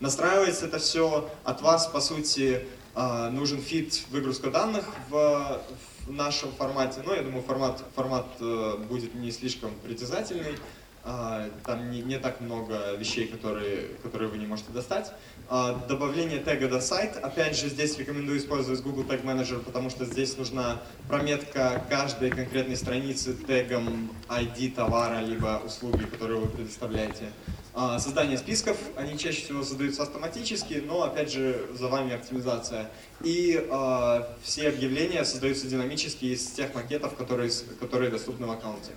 Настраивается это все от вас, по сути, а, нужен feed выгрузка данных в, в нашем формате. Ну, я думаю, формат, формат э, будет не слишком притязательный. А, там не, не так много вещей, которые, которые вы не можете достать. А, добавление тега на сайт. Опять же, здесь рекомендую использовать Google Tag Manager, потому что здесь нужна прометка каждой конкретной страницы тегом ID товара, либо услуги, которые вы предоставляете. А, создание списков, они чаще всего создаются автоматически, но опять же за вами оптимизация. И э, все объявления создаются динамически из тех макетов, которые, которые доступны в аккаунте.